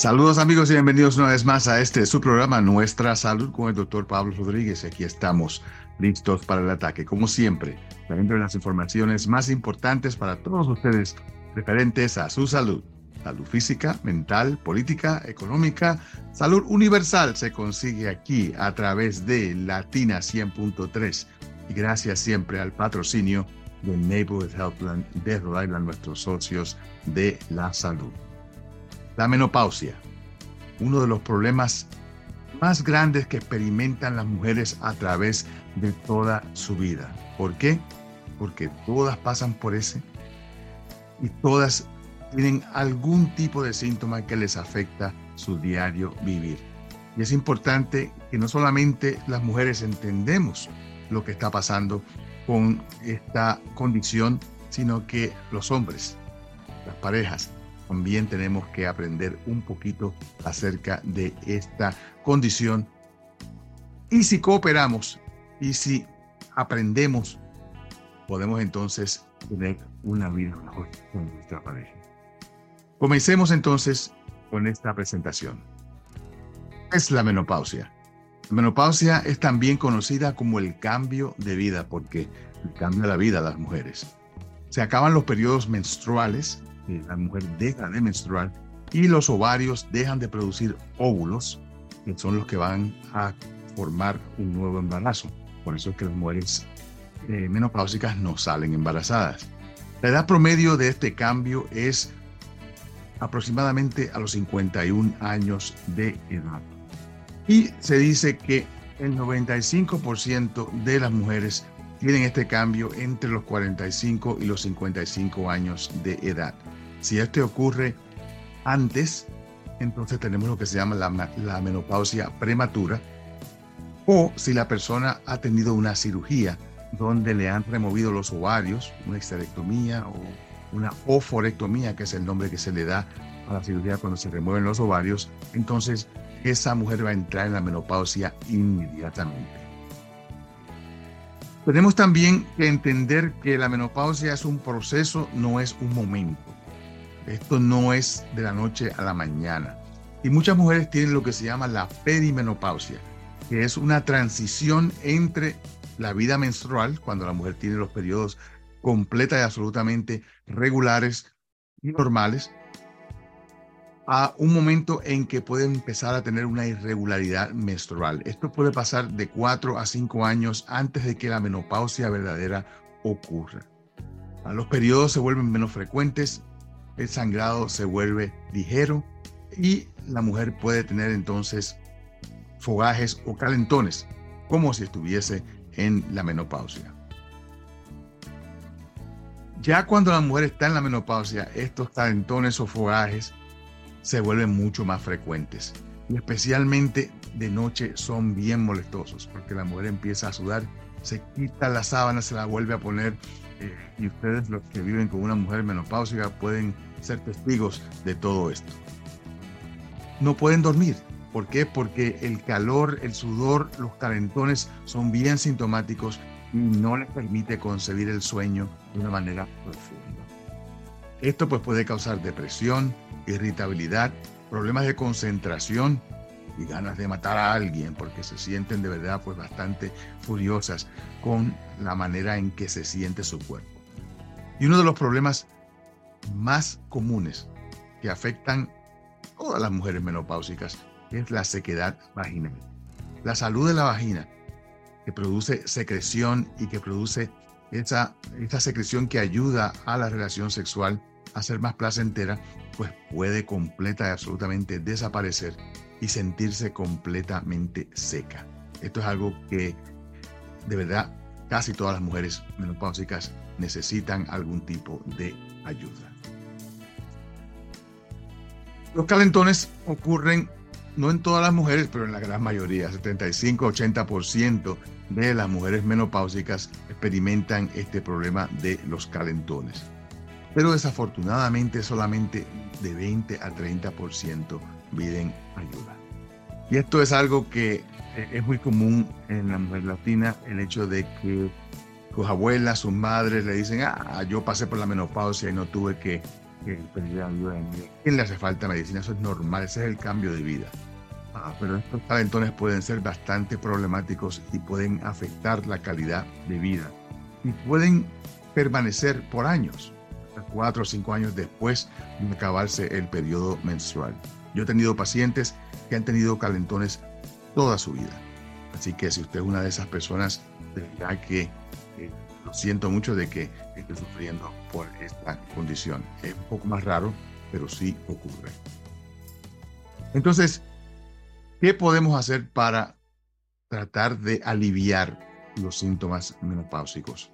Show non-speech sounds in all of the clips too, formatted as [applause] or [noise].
Saludos amigos y bienvenidos una vez más a este su programa Nuestra Salud con el doctor Pablo Rodríguez. Aquí estamos listos para el ataque, como siempre, trayendo las informaciones más importantes para todos ustedes referentes a su salud. Salud física, mental, política, económica, salud universal se consigue aquí a través de Latina 100.3 y gracias siempre al patrocinio de Neighborhood Healthline de Rhode Island, nuestros socios de la salud. La menopausia, uno de los problemas más grandes que experimentan las mujeres a través de toda su vida. ¿Por qué? Porque todas pasan por ese y todas tienen algún tipo de síntoma que les afecta su diario vivir. Y es importante que no solamente las mujeres entendemos lo que está pasando con esta condición, sino que los hombres, las parejas, también tenemos que aprender un poquito acerca de esta condición. Y si cooperamos y si aprendemos, podemos entonces tener una vida mejor con nuestra pareja. Comencemos entonces con esta presentación. Es la menopausia. La menopausia es también conocida como el cambio de vida, porque de la vida de las mujeres. Se acaban los periodos menstruales la mujer deja de menstruar y los ovarios dejan de producir óvulos, que son los que van a formar un nuevo embarazo. Por eso es que las mujeres eh, menopáusicas no salen embarazadas. La edad promedio de este cambio es aproximadamente a los 51 años de edad. Y se dice que el 95% de las mujeres tienen este cambio entre los 45 y los 55 años de edad. Si este ocurre antes, entonces tenemos lo que se llama la, menopausia prematura, o si la persona ha tenido una cirugía donde le han removido los ovarios, una histerectomía o una oforectomía, que es el nombre que se le da a la cirugía cuando se remueven los ovarios, entonces esa mujer va a entrar en la menopausia inmediatamente. Tenemos también que entender que la menopausia es un proceso, no es un momento. Esto no es de la noche a la mañana. Y muchas mujeres tienen lo que se llama la perimenopausia, que es una transición entre la vida menstrual, cuando la mujer tiene los periodos completa y absolutamente regulares y normales, a un momento en que puede empezar a tener una irregularidad menstrual. Esto puede pasar de 4 a 5 años antes de que la menopausia verdadera ocurra. Los periodos se vuelven menos frecuentes, el sangrado se vuelve ligero y la mujer puede tener entonces fogajes o calentones, como si estuviese en la menopausia. Ya cuando la mujer está en la menopausia, estos calentones o fogajes se vuelven mucho más frecuentes y especialmente de noche son bien molestosos porque la mujer empieza a sudar, se quita la sábana, se la vuelve a poner eh, y ustedes los que viven con una mujer menopáusica pueden ser testigos de todo esto. No pueden dormir. ¿Por qué? Porque el calor, el sudor, los calentones son bien sintomáticos y no les permite concebir el sueño de una manera profunda. Esto pues puede causar depresión, irritabilidad, problemas de concentración y ganas de matar a alguien porque se sienten de verdad pues bastante furiosas con la manera en que se siente su cuerpo. Y uno de los problemas más comunes que afectan a todas las mujeres menopáusicas es la sequedad vaginal. La salud de la vagina, que produce secreción y que produce esa, esa secreción que ayuda a la relación sexual a ser más placentera, pues puede completa y absolutamente desaparecer y sentirse completamente seca. Esto es algo que de verdad casi todas las mujeres menopáusicas necesitan algún tipo de ayuda. Los calentones ocurren no en todas las mujeres, pero en la gran mayoría, 75-80% de las mujeres menopáusicas experimentan este problema de los calentones. Pero desafortunadamente solamente de 20 a 30% piden ayuda. Y esto es algo que eh, es muy común en la mujer latina, el hecho de que sus abuelas, sus madres le dicen, ah, yo pasé por la menopausia y no tuve que que pérdida de ¿Quién le hace falta medicina? Eso es normal, ese es el cambio de vida. Ah, pero estos calentones pueden ser bastante problemáticos y pueden afectar la calidad de vida. Y pueden permanecer por años, cuatro o cinco años después de acabarse el periodo menstrual. Yo he tenido pacientes que han tenido calentones toda su vida. Así que si usted es una de esas personas, ya que eh, lo siento mucho de que esté sufriendo por esta condición. Es un poco más raro, pero sí ocurre. Entonces, ¿qué podemos hacer para tratar de aliviar los síntomas menopáusicos?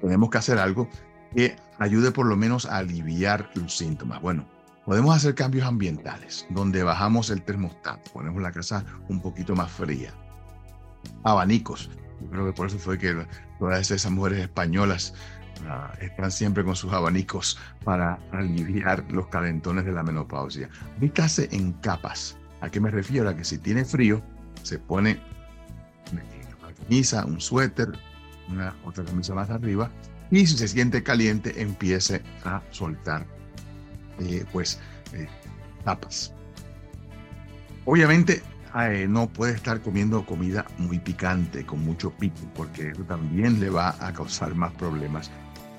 Tenemos que hacer algo que ayude por lo menos a aliviar los síntomas. Bueno, podemos hacer cambios ambientales, donde bajamos el termostato, ponemos la casa un poquito más fría. Abanicos. Yo creo que por eso fue que todas esas mujeres españolas ah, están siempre con sus abanicos para aliviar los calentones de la menopausia. Vístase en capas. ¿A qué me refiero? A que si tiene frío, se pone una camisa, un suéter, una otra camisa más arriba y si se siente caliente empiece a soltar eh, pues eh, tapas. Obviamente eh, no puede estar comiendo comida muy picante, con mucho pico, porque eso también le va a causar más problemas.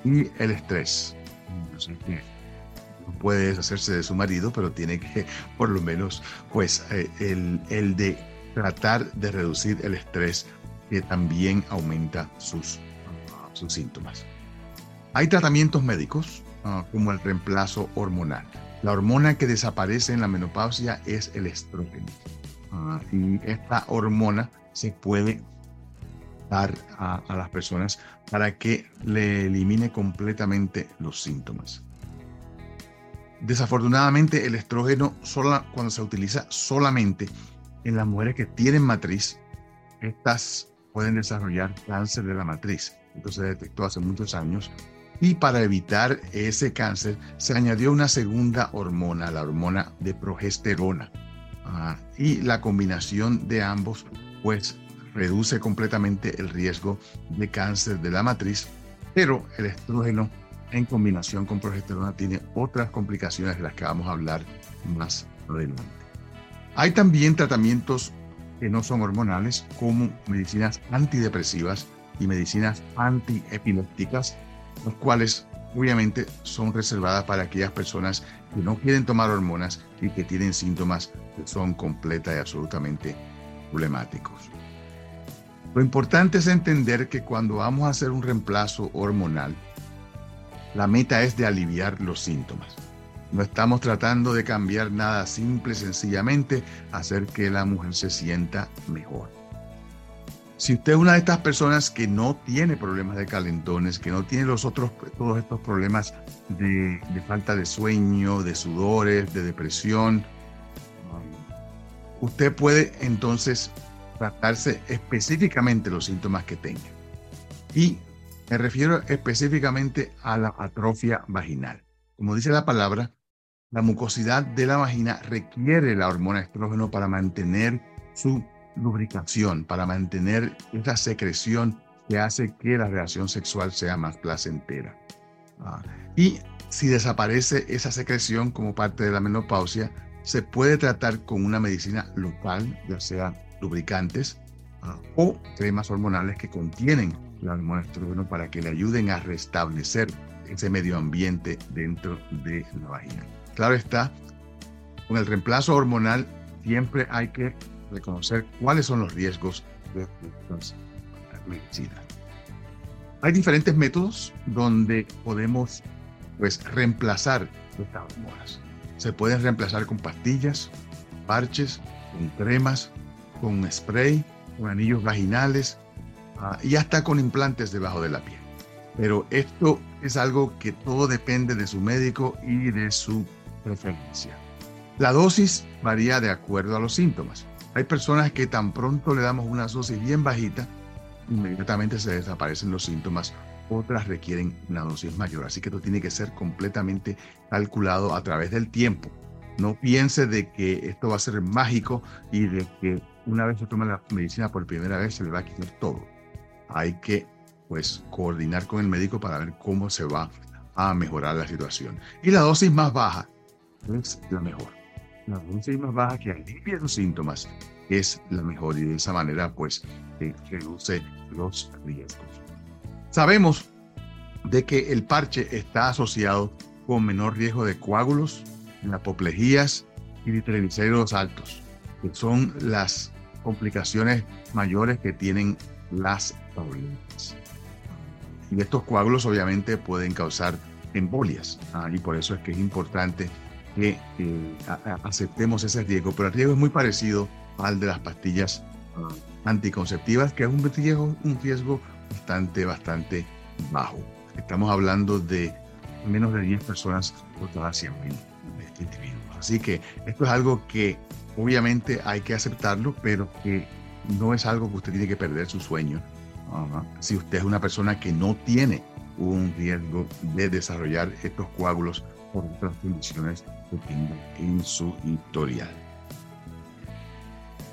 Y el estrés. No puede deshacerse de su marido, pero tiene que, por lo menos, pues, el, el de tratar de reducir el estrés que también aumenta sus, sus síntomas. Hay tratamientos médicos ah, como el reemplazo hormonal. La hormona que desaparece en la menopausia es el estrógeno. Ah, y esta hormona se puede dar a, las personas para que le elimine completamente los síntomas. Desafortunadamente, el estrógeno, cuando se utiliza solamente en las mujeres que tienen matriz, estas pueden desarrollar cáncer de la matriz. Entonces se detectó hace muchos años y para evitar ese cáncer se añadió una segunda hormona, la hormona de progesterona. Ah, y la combinación de ambos pues reduce completamente el riesgo de cáncer de la matriz, pero el estrógeno en combinación con progesterona tiene otras complicaciones de las que vamos a hablar más adelante. Hay también tratamientos que no son hormonales como medicinas antidepresivas y medicinas antiepilépticas los cuales obviamente son reservadas para aquellas personas que no quieren tomar hormonas y que tienen síntomas que son completa y absolutamente problemáticos. Lo importante es entender que cuando vamos a hacer un reemplazo hormonal, la meta es de aliviar los síntomas. No estamos tratando de cambiar nada, simple, sencillamente hacer que la mujer se sienta mejor. Si usted es una de estas personas que no tiene problemas de calentones, que no tiene los otros, todos estos problemas de, falta de sueño, de sudores, de depresión, usted puede entonces tratarse específicamente los síntomas que tenga. Y me refiero específicamente a la atrofia vaginal. Como dice la palabra, la mucosidad de la vagina requiere la hormona estrógeno para mantener su lubricación, para mantener esa secreción que hace que la relación sexual sea más placentera. Ah, y si desaparece esa secreción como parte de la menopausia, se puede tratar con una medicina local, ya sea lubricantes ah, o cremas hormonales que contienen la hormona estrógeno para que le ayuden a restablecer ese medio ambiente dentro de la vagina. Claro está, con el reemplazo hormonal siempre hay que reconocer cuáles son los riesgos de estas medicinas. Hay diferentes métodos donde podemos pues, reemplazar estas hormonas. Se pueden reemplazar con pastillas, parches, con cremas, con spray, con anillos vaginales ah, y hasta con implantes debajo de la piel. Pero esto es algo que todo depende de su médico y de su preferencia. La dosis varía de acuerdo a los síntomas. Hay personas que tan pronto le damos una dosis bien bajita, inmediatamente se desaparecen los síntomas. Otras requieren una dosis mayor. Así que esto tiene que ser completamente calculado a través del tiempo. No piense de que esto va a ser mágico y de que una vez se toma la medicina por primera vez se le va a quitar todo. Hay que pues coordinar con el médico para ver cómo se va a mejorar la situación. Y la dosis más baja es la mejor. La dosis más baja que alivia los síntomas es la mejor y de esa manera pues eh, reduce los riesgos. Sabemos de que el parche está asociado con menor riesgo de coágulos, apoplejías y triglicéridos altos, que son las complicaciones mayores que tienen las tabletas. Y estos coágulos obviamente pueden causar embolias, ¿ah? y por eso es que es importante que eh, aceptemos ese riesgo, pero el riesgo es muy parecido al de las pastillas ah, anticonceptivas, que es un riesgo, un riesgo bastante, bastante bajo. Estamos hablando de menos de 10 personas por cada 100 mil individuos. Así que esto es algo que obviamente hay que aceptarlo, pero que no es algo que usted tiene que perder su sueño. Si usted es una persona que no tiene un riesgo de desarrollar estos coágulos por otras condiciones que tenga en su historial.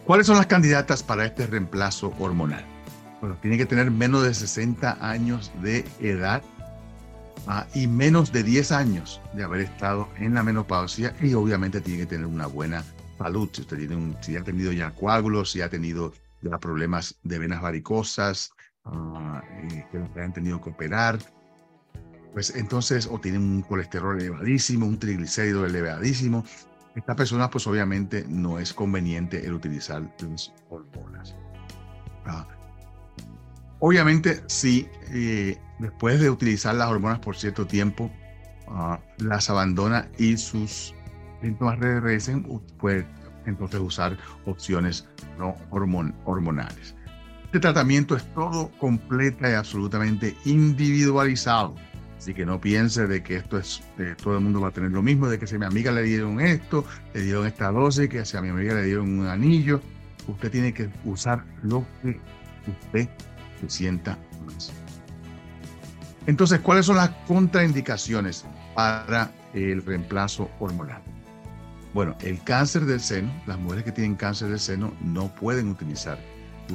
¿Cuáles son las candidatas para este reemplazo hormonal? Bueno, tiene que tener menos de 60 años de edad ah, y menos de 10 años de haber estado en la menopausia y obviamente tiene que tener una buena salud. Si usted tiene un, si ha tenido ya coágulos, si ha tenido ya problemas de venas varicosas, uh, que le han tenido que operar, pues entonces o tienen un colesterol elevadísimo, un triglicérido elevadísimo, esta persona pues obviamente no es conveniente el utilizar las hormonas. Ah, obviamente si eh, después de utilizar las hormonas por cierto tiempo ah, las abandona y sus síntomas regresen, puede entonces usar opciones no hormonales. Este tratamiento es todo completa y absolutamente individualizado. Así que no piense de que esto es, todo el mundo va a tener lo mismo, de que si a mi amiga le dieron esto, le dieron esta dosis, que si a mi amiga le dieron un anillo. Usted tiene que usar lo que usted se sienta más. Entonces, ¿cuáles son las contraindicaciones para el reemplazo hormonal? Bueno, el cáncer del seno, las mujeres que tienen cáncer del seno no pueden utilizar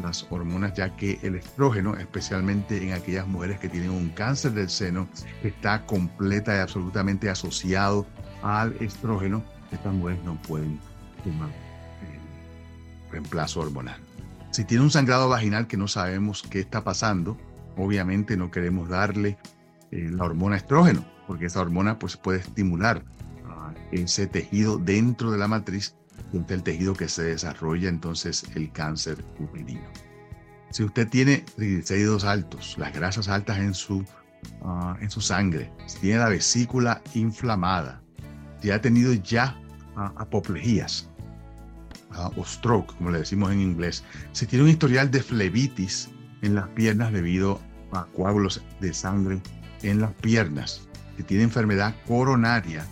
las hormonas, ya que el estrógeno, especialmente en aquellas mujeres que tienen un cáncer del seno, está completa y absolutamente asociado al estrógeno. Estas mujeres no pueden tomar el reemplazo hormonal. Si tiene un sangrado vaginal que no sabemos qué está pasando, obviamente no queremos darle eh, la hormona estrógeno, porque esa hormona pues, puede estimular ese tejido dentro de la matriz el tejido que se desarrolla entonces el cáncer uterino. Si usted tiene triglicéridos altos, las grasas altas en su, ah, en su sangre, si tiene la vesícula inflamada, si ha tenido ya uh, apoplejías ah, o stroke, como le decimos en inglés, si tiene un historial de flebitis en las piernas debido a coágulos de sangre en las piernas, si tiene enfermedad coronaria,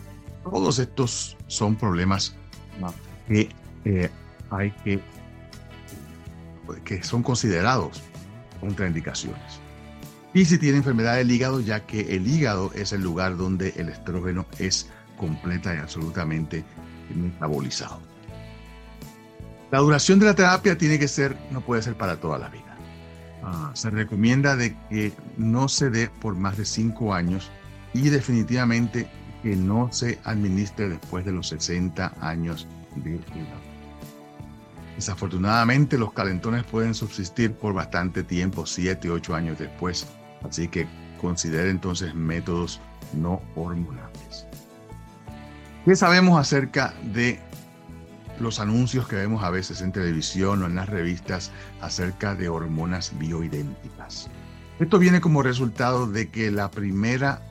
todos estos son problemas que eh, hay que, que son considerados contraindicaciones. Y si tiene enfermedad del hígado, ya que el hígado es el lugar donde el estrógeno es completa y absolutamente metabolizado. La duración de la terapia tiene que ser, no puede ser para toda la vida. Ah, se recomienda de que no se dé por más de cinco años y definitivamente que no se administre después de los 60 años Desafortunadamente, los calentones pueden subsistir por bastante tiempo, 7, 8 años después, así que considere entonces métodos no hormonales. ¿Qué sabemos acerca de los anuncios que vemos a veces en televisión o en las revistas acerca de hormonas bioidénticas? Esto viene como resultado de que la primera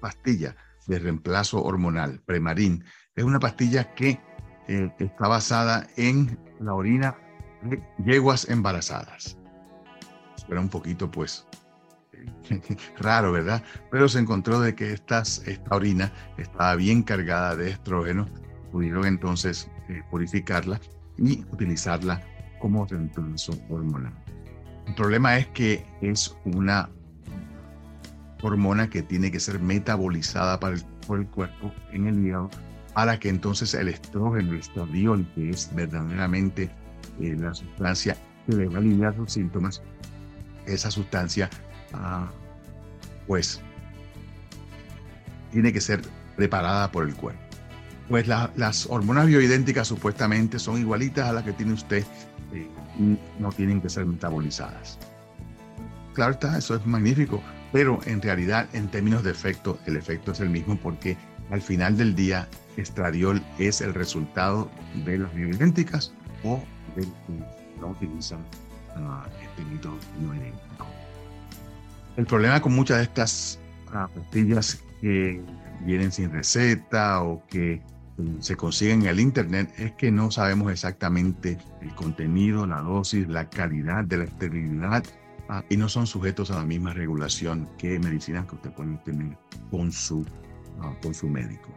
pastilla de reemplazo hormonal, Premarin, es una pastilla que eh, está basada en la orina de yeguas embarazadas. Era un poquito, pues, [laughs] raro, ¿verdad? Pero se encontró de que estas, esta orina estaba bien cargada de estrógeno. Pudieron entonces eh, purificarla y utilizarla como reemplazo hormonal. El problema es que es una hormona que tiene que ser metabolizada para por el cuerpo en el hígado para que entonces el estrógeno, el estradiol, que es verdaderamente eh, la sustancia que a aliviar los síntomas, esa sustancia, ah, pues, tiene que ser preparada por el cuerpo. Pues las hormonas bioidénticas supuestamente son igualitas a las que tiene usted, eh, no tienen que ser metabolizadas. Claro está, eso es magnífico, pero en realidad en términos de efecto, el efecto es el mismo porque al final del día estradiol es el resultado de las bioidénticas o del que no utilizan uh, este método bioidéntico. El problema con muchas de estas uh, pastillas que vienen sin receta o que um, se consiguen en el internet es que no sabemos exactamente el contenido, la dosis, la calidad de la esterilidad uh, y no son sujetos a la misma regulación que medicinas que usted puede tener con su, con su médico.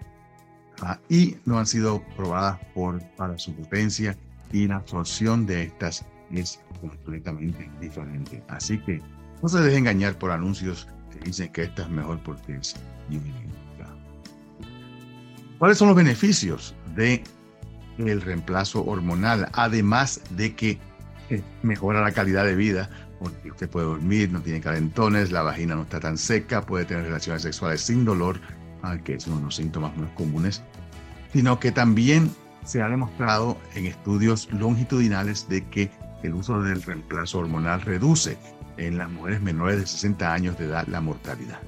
Ah, y no han sido probadas por, para su potencia y la absorción de estas es completamente diferente. Así que no se deje engañar por anuncios que dicen que esta es mejor porque es ¿Cuáles son los beneficios de el reemplazo hormonal? Además de que mejora la calidad de vida, porque usted puede dormir, no tiene calentones, la vagina no está tan seca, puede tener relaciones sexuales sin dolor, que es uno de los síntomas más comunes, sino que también se ha demostrado en estudios longitudinales de que el uso del reemplazo hormonal reduce en las mujeres menores de 60 años de edad la mortalidad.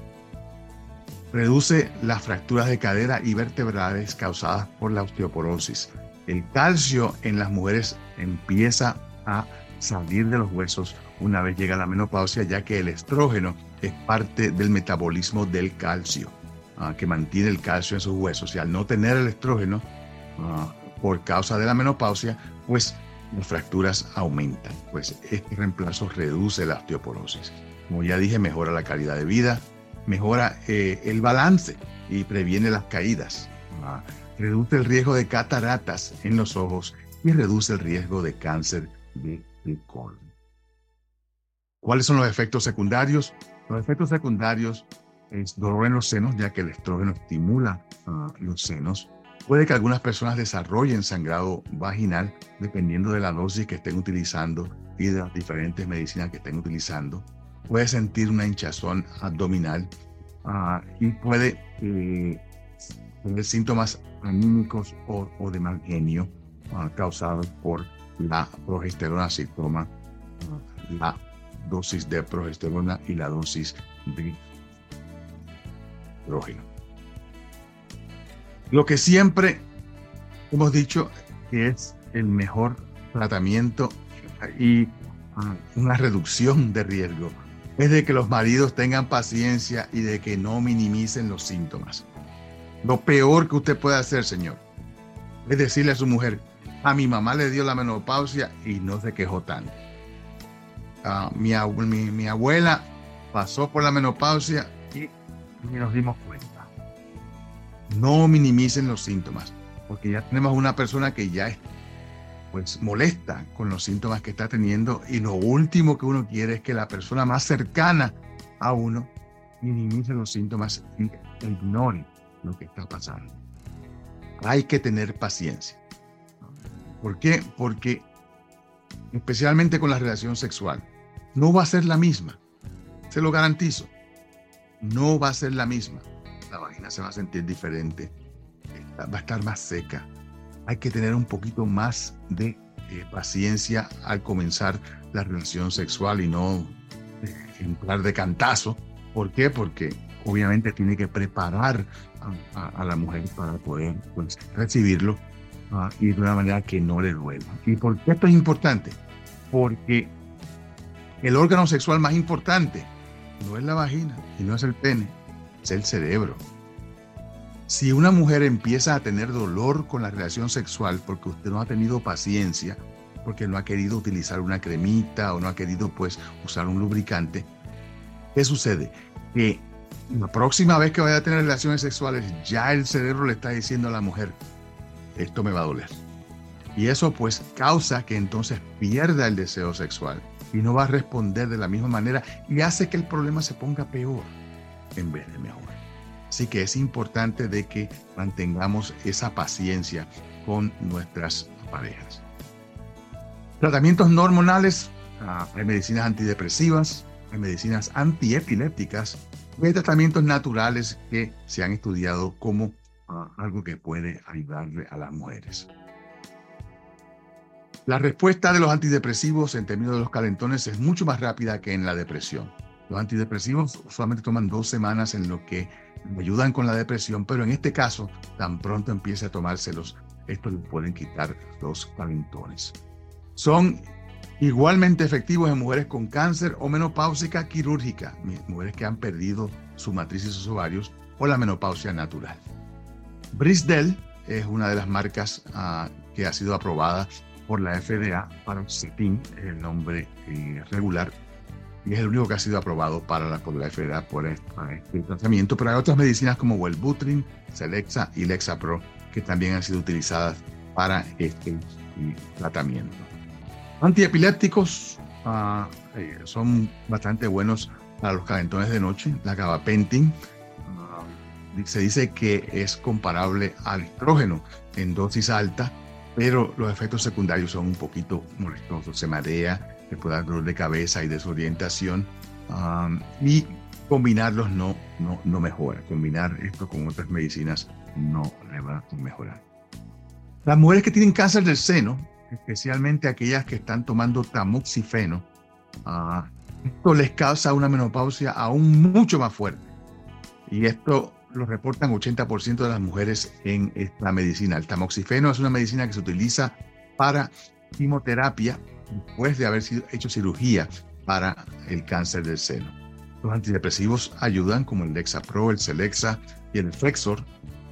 Reduce las fracturas de cadera y vertebrales causadas por la osteoporosis. El calcio en las mujeres empieza a salir de los huesos una vez llega la menopausia, ya que el estrógeno es parte del metabolismo del calcio. Ah, que mantiene el calcio en sus huesos y al no tener el estrógeno ah, por causa de la menopausia, pues las fracturas aumentan. Pues este reemplazo reduce la osteoporosis. Como ya dije, mejora la calidad de vida, mejora eh, el balance y previene las caídas. Ah, reduce el riesgo de cataratas en los ojos y reduce el riesgo de cáncer de colon. ¿Cuáles son los efectos secundarios? Los efectos secundarios es dolor en los senos, ya que el estrógeno estimula ah, los senos. Puede que algunas personas desarrollen sangrado vaginal dependiendo de la dosis que estén utilizando y de las diferentes medicinas que estén utilizando. Puede sentir una hinchazón abdominal ah, y puede eh, tener síntomas anímicos o, de mal genio ah, causados por la progesterona toma la dosis de progesterona y la dosis de lo que siempre hemos dicho que es el mejor tratamiento y ah, una reducción de riesgo es de que los maridos tengan paciencia y de que no minimicen los síntomas. Lo peor que usted puede hacer, señor, es decirle a su mujer, a mi mamá le dio la menopausia y no se quejó tanto. Mi, mi abuela pasó por la menopausia y ni nos dimos cuenta. No minimicen los síntomas, porque ya tenemos una persona que ya es pues molesta con los síntomas que está teniendo y lo último que uno quiere es que la persona más cercana a uno minimice los síntomas y ignore lo que está pasando. Hay que tener paciencia. ¿Por qué? Porque especialmente con la relación sexual, no va a ser la misma. Se lo garantizo no va a ser la misma. La vagina se va a sentir diferente, va a estar más seca. Hay que tener un poquito más de eh, paciencia al comenzar la relación sexual y no eh, entrar de cantazo. ¿Por qué? Porque obviamente tiene que preparar a, la mujer para poder pues, recibirlo ah, y de una manera que no le duela. ¿Y por qué esto es importante? Porque el órgano sexual más importante no es la vagina y no es el pene, es el cerebro. Si una mujer empieza a tener dolor con la relación sexual porque usted no ha tenido paciencia, porque no ha querido utilizar una cremita o no ha querido pues usar un lubricante, ¿qué sucede? Que la próxima vez que vaya a tener relaciones sexuales ya el cerebro le está diciendo a la mujer, esto me va a doler. Y eso pues causa que entonces pierda el deseo sexual y no va a responder de la misma manera y hace que el problema se ponga peor en vez de mejor. Así que es importante de que mantengamos esa paciencia con nuestras parejas. Tratamientos hormonales, ah, hay medicinas antidepresivas, hay medicinas antiepilépticas hay tratamientos naturales que se han estudiado como uh, algo que puede ayudarle a las mujeres. La respuesta de los antidepresivos en términos de los calentones es mucho más rápida que en la depresión. Los antidepresivos solamente toman dos semanas en lo que ayudan con la depresión, pero en este caso, tan pronto empiece a tomárselos, estos pueden quitar los calentones. Son igualmente efectivos en mujeres con cáncer o menopáusica quirúrgica, mujeres que han perdido su matriz y sus ovarios o la menopausia natural. Brisdell es una de las marcas uh, que ha sido aprobada por la FDA para Cetin, el nombre eh, regular, y es el único que ha sido aprobado para la, por la FDA por este, tratamiento, pero hay otras medicinas como Wellbutrin, Celexa y Lexapro que también han sido utilizadas para este eh, tratamiento. Antiepilépticos uh, son bastante buenos para los calentones de noche. La gabapentin uh, se dice que es comparable al estrógeno en dosis alta pero los efectos secundarios son un poquito molestosos. Se marea, se puede dar dolor de cabeza y desorientación. y combinarlos no, no, no mejora. Combinar esto con otras medicinas no le va a mejorar. Las mujeres que tienen cáncer del seno, especialmente aquellas que están tomando tamoxifeno, uh, esto les causa una menopausia aún mucho más fuerte. Y esto lo reportan 80% de las mujeres en esta medicina. El tamoxifeno es una medicina que se utiliza para quimioterapia después de haber sido hecho cirugía para el cáncer del seno. Los antidepresivos ayudan como el Lexapro, el Celexa y el Flexor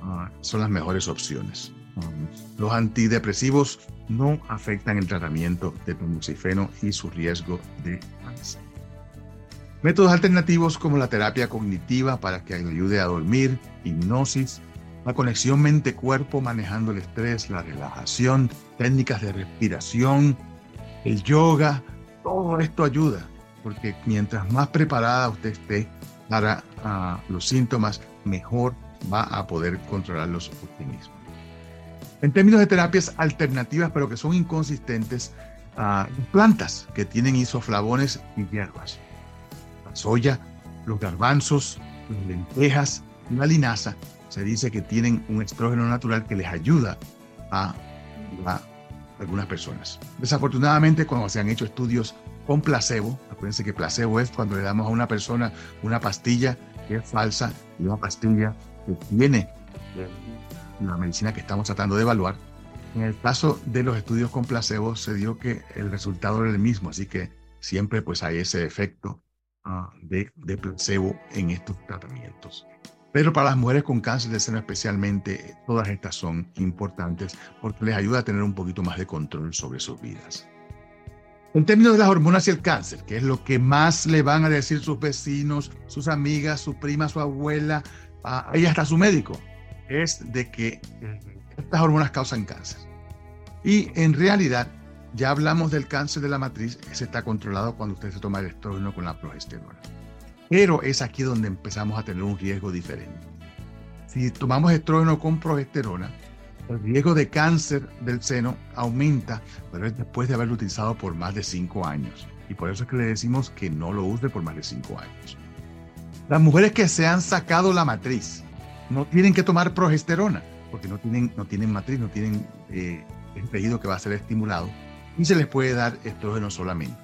ah, son las mejores opciones. los antidepresivos no afectan el tratamiento de tamoxifeno y su riesgo de cáncer. Métodos alternativos como la terapia cognitiva para que ayude a dormir, hipnosis, la conexión mente-cuerpo manejando el estrés, la relajación, técnicas de respiración, el yoga, todo esto ayuda, porque mientras más preparada usted esté para uh, los síntomas, mejor va a poder controlarlos usted mismo. En términos de terapias alternativas, pero que son inconsistentes, uh, plantas que tienen isoflavones y hierbas soya, los garbanzos, las lentejas, la linaza, se dice que tienen un estrógeno natural que les ayuda a, algunas personas. Desafortunadamente, cuando se han hecho estudios con placebo, acuérdense que placebo es cuando le damos a una persona una pastilla que es falsa y una pastilla que tiene la medicina que estamos tratando de evaluar. En el caso de los estudios con placebo se dio que el resultado era el mismo, así que siempre pues hay ese efecto de, de placebo en estos tratamientos. Pero para las mujeres con cáncer de seno especialmente, todas estas son importantes porque les ayuda a tener un poquito más de control sobre sus vidas. En términos de las hormonas y el cáncer, que es lo que más le van a decir sus vecinos, sus amigas, su prima, su abuela, ahí hasta su médico, es de que estas hormonas causan cáncer. Y en realidad ya hablamos del cáncer de la matriz, ese está controlado cuando usted se toma el estrógeno con la progesterona. Pero es aquí donde empezamos a tener un riesgo diferente. Si tomamos estrógeno con progesterona, el riesgo de cáncer del seno aumenta, pero es después de haberlo utilizado por más de 5 años. Y por eso es que le decimos que no lo use por más de 5 años. Las mujeres que se han sacado la matriz no tienen que tomar progesterona, porque no tienen, no tienen matriz, no tienen eh, el tejido que va a ser estimulado y se les puede dar estrógeno solamente.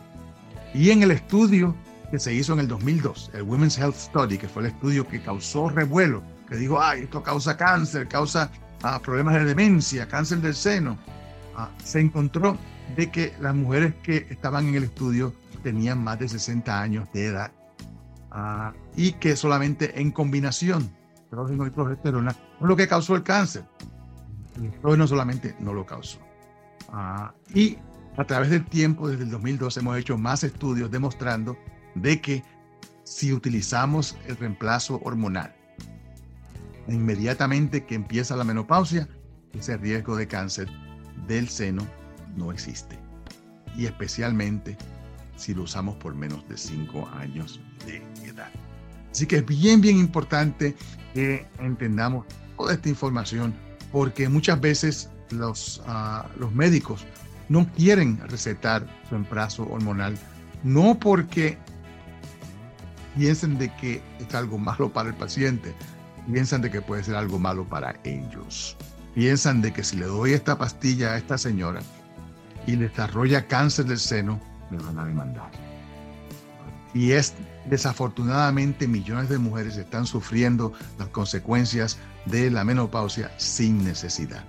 Y en el estudio que se hizo en el 2002, el Women's Health Study, que fue el estudio que causó revuelo, que dijo, ay, esto causa cáncer, causa ah, problemas de demencia, cáncer del seno, ah, se encontró de que las mujeres que estaban en el estudio tenían más de 60 años de edad ah, y que solamente en combinación estrógeno y progesterona fue lo que causó el cáncer. El estrógeno solamente no lo causó. y a través del tiempo, desde el 2012, hemos hecho más estudios demostrando de que si utilizamos el reemplazo hormonal, inmediatamente que empieza la menopausia, ese riesgo de cáncer del seno no existe. Y especialmente si lo usamos por menos de 5 años de edad. Así que es bien, bien importante que entendamos toda esta información porque muchas veces los, uh, los médicos no quieren recetar su embarazo hormonal, no porque piensen de que es algo malo para el paciente, piensan de que puede ser algo malo para ellos. Piensan de que si le doy esta pastilla a esta señora y le desarrolla cáncer del seno, me van a demandar. Y es desafortunadamente millones de mujeres están sufriendo las consecuencias de la menopausia sin necesidad.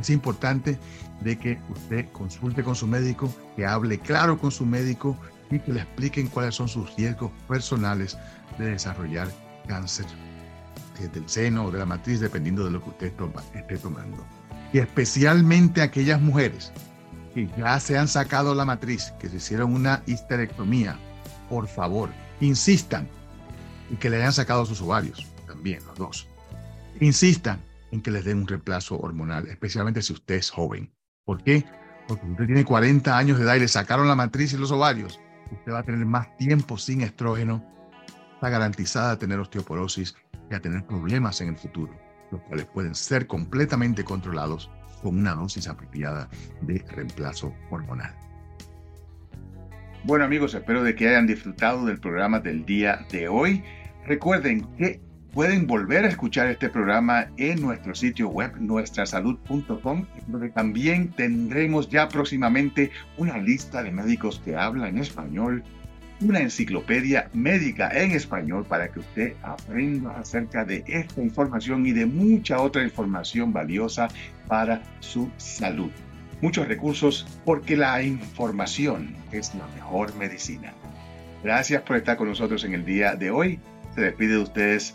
Es importante de que usted consulte con su médico, que hable claro con su médico y que le expliquen cuáles son sus riesgos personales de desarrollar cáncer del seno o de la matriz, dependiendo de lo que usted esté tomando. Y especialmente aquellas mujeres que ya se han sacado la matriz, que se hicieron una histerectomía, por favor, insistan en que le hayan sacado sus ovarios, también los dos. Insistan en que les den un reemplazo hormonal, especialmente si usted es joven. ¿Por qué? Porque usted tiene 40 años de edad y le sacaron la matriz y los ovarios. Usted va a tener más tiempo sin estrógeno. Está garantizada a tener osteoporosis y a tener problemas en el futuro, los cuales pueden ser completamente controlados con una dosis apropiada de reemplazo hormonal. Bueno amigos, espero de que hayan disfrutado del programa del día de hoy. Recuerden que pueden volver a escuchar este programa en nuestro sitio web nuestrasalud.com, donde también tendremos ya próximamente una lista de médicos que hablan español, una enciclopedia médica en español para que usted aprenda acerca de esta información y de mucha otra información valiosa para su salud muchos recursos porque la información es la mejor medicina. Gracias por estar con nosotros en el día de hoy. Se despide de ustedes,